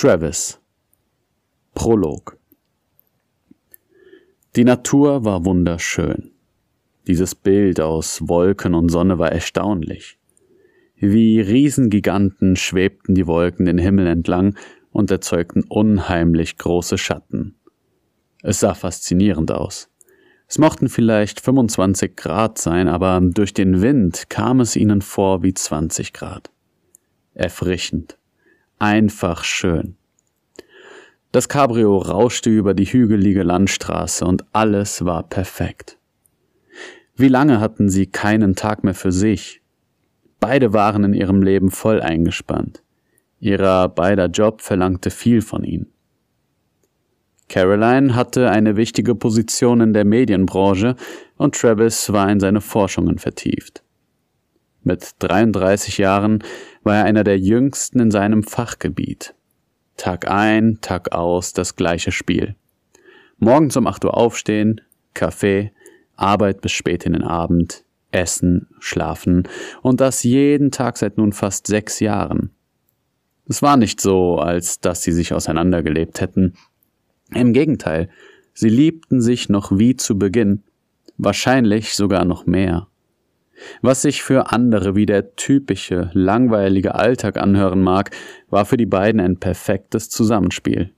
Travis Prolog Die Natur war wunderschön. Dieses Bild aus Wolken und Sonne war erstaunlich. Wie Riesengiganten schwebten die Wolken den Himmel entlang und erzeugten unheimlich große Schatten. Es sah faszinierend aus. Es mochten vielleicht 25 Grad sein, aber durch den Wind kam es ihnen vor wie 20 Grad. Erfrischend. Einfach schön. Das Cabrio rauschte über die hügelige Landstraße und alles war perfekt. Wie lange hatten sie keinen Tag mehr für sich? Beide waren in ihrem Leben voll eingespannt. Ihrer beider Job verlangte viel von ihnen. Caroline hatte eine wichtige Position in der Medienbranche und Travis war in seine Forschungen vertieft. Mit 33 Jahren war er einer der jüngsten in seinem Fachgebiet. Tag ein, Tag aus das gleiche Spiel. Morgens um 8 Uhr aufstehen, Kaffee, Arbeit bis spät in den Abend, Essen, Schlafen und das jeden Tag seit nun fast sechs Jahren. Es war nicht so, als dass sie sich auseinandergelebt hätten. Im Gegenteil, sie liebten sich noch wie zu Beginn, wahrscheinlich sogar noch mehr. Was sich für andere wie der typische, langweilige Alltag anhören mag, war für die beiden ein perfektes Zusammenspiel.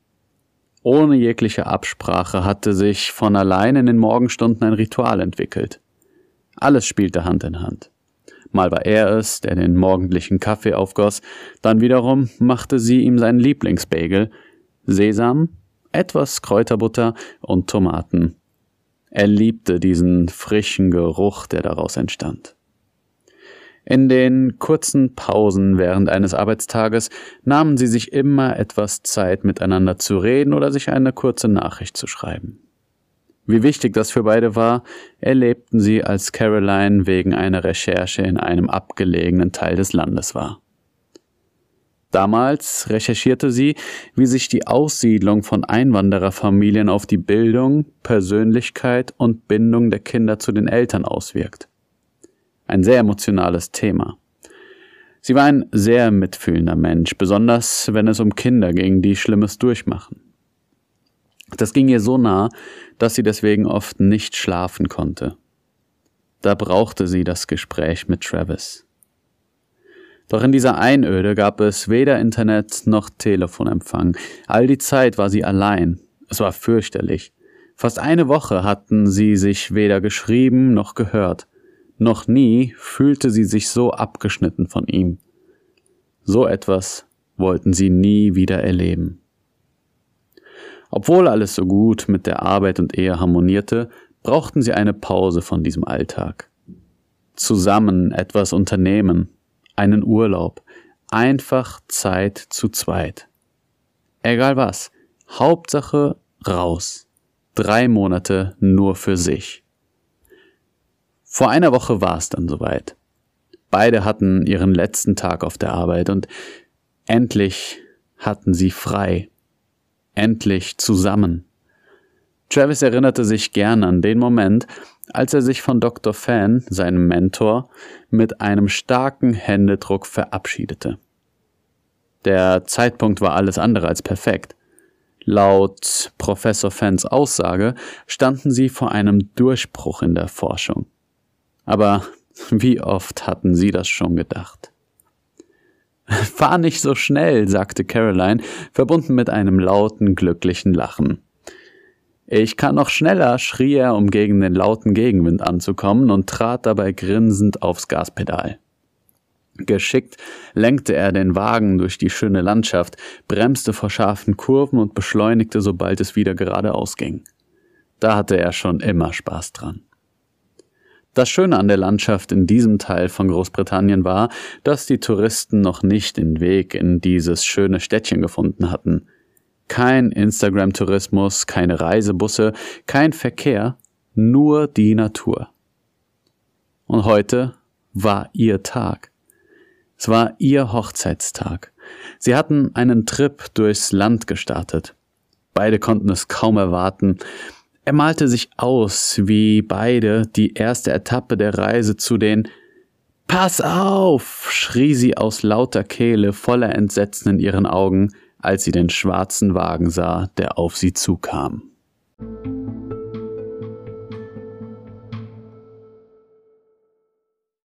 Ohne jegliche Absprache hatte sich von allein in den Morgenstunden ein Ritual entwickelt. Alles spielte Hand in Hand. Mal war er es, der den morgendlichen Kaffee aufgoss, dann wiederum machte sie ihm seinen Lieblingsbagel, Sesam, etwas Kräuterbutter und Tomaten. Er liebte diesen frischen Geruch, der daraus entstand. In den kurzen Pausen während eines Arbeitstages nahmen sie sich immer etwas Zeit miteinander zu reden oder sich eine kurze Nachricht zu schreiben. Wie wichtig das für beide war, erlebten sie, als Caroline wegen einer Recherche in einem abgelegenen Teil des Landes war. Damals recherchierte sie, wie sich die Aussiedlung von Einwandererfamilien auf die Bildung, Persönlichkeit und Bindung der Kinder zu den Eltern auswirkt ein sehr emotionales Thema. Sie war ein sehr mitfühlender Mensch, besonders wenn es um Kinder ging, die Schlimmes durchmachen. Das ging ihr so nah, dass sie deswegen oft nicht schlafen konnte. Da brauchte sie das Gespräch mit Travis. Doch in dieser Einöde gab es weder Internet noch Telefonempfang. All die Zeit war sie allein. Es war fürchterlich. Fast eine Woche hatten sie sich weder geschrieben noch gehört. Noch nie fühlte sie sich so abgeschnitten von ihm. So etwas wollten sie nie wieder erleben. Obwohl alles so gut mit der Arbeit und Ehe harmonierte, brauchten sie eine Pause von diesem Alltag. Zusammen etwas unternehmen, einen Urlaub, einfach Zeit zu zweit. Egal was, Hauptsache raus. Drei Monate nur für sich. Vor einer Woche war es dann soweit. Beide hatten ihren letzten Tag auf der Arbeit und endlich hatten sie frei. Endlich zusammen. Travis erinnerte sich gern an den Moment, als er sich von Dr. Fan, seinem Mentor, mit einem starken Händedruck verabschiedete. Der Zeitpunkt war alles andere als perfekt. Laut Professor Fans Aussage standen sie vor einem Durchbruch in der Forschung. Aber wie oft hatten sie das schon gedacht? Fahr nicht so schnell, sagte Caroline, verbunden mit einem lauten, glücklichen Lachen. Ich kann noch schneller, schrie er, um gegen den lauten Gegenwind anzukommen und trat dabei grinsend aufs Gaspedal. Geschickt lenkte er den Wagen durch die schöne Landschaft, bremste vor scharfen Kurven und beschleunigte, sobald es wieder geradeaus ging. Da hatte er schon immer Spaß dran. Das Schöne an der Landschaft in diesem Teil von Großbritannien war, dass die Touristen noch nicht den Weg in dieses schöne Städtchen gefunden hatten. Kein Instagram-Tourismus, keine Reisebusse, kein Verkehr, nur die Natur. Und heute war ihr Tag. Es war ihr Hochzeitstag. Sie hatten einen Trip durchs Land gestartet. Beide konnten es kaum erwarten. Er malte sich aus, wie beide die erste Etappe der Reise zu den Pass auf! schrie sie aus lauter Kehle, voller Entsetzen in ihren Augen, als sie den schwarzen Wagen sah, der auf sie zukam.